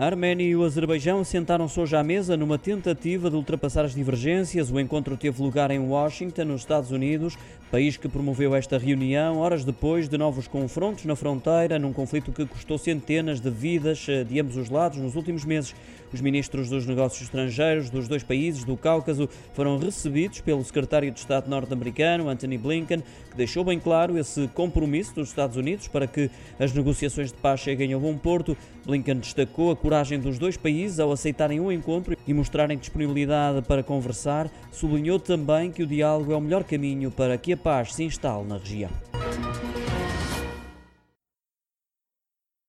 A Arménia e o Azerbaijão sentaram-se hoje à mesa numa tentativa de ultrapassar as divergências. O encontro teve lugar em Washington, nos Estados Unidos, país que promoveu esta reunião horas depois de novos confrontos na fronteira, num conflito que custou centenas de vidas eh, de ambos os lados nos últimos meses. Os ministros dos negócios estrangeiros dos dois países do Cáucaso foram recebidos pelo secretário de Estado norte-americano, Anthony Blinken, que deixou bem claro esse compromisso dos Estados Unidos para que as negociações de paz cheguem a bom porto. Blinken destacou a coragem dos dois países ao aceitarem um encontro e mostrarem disponibilidade para conversar, sublinhou também que o diálogo é o melhor caminho para que a paz se instale na região.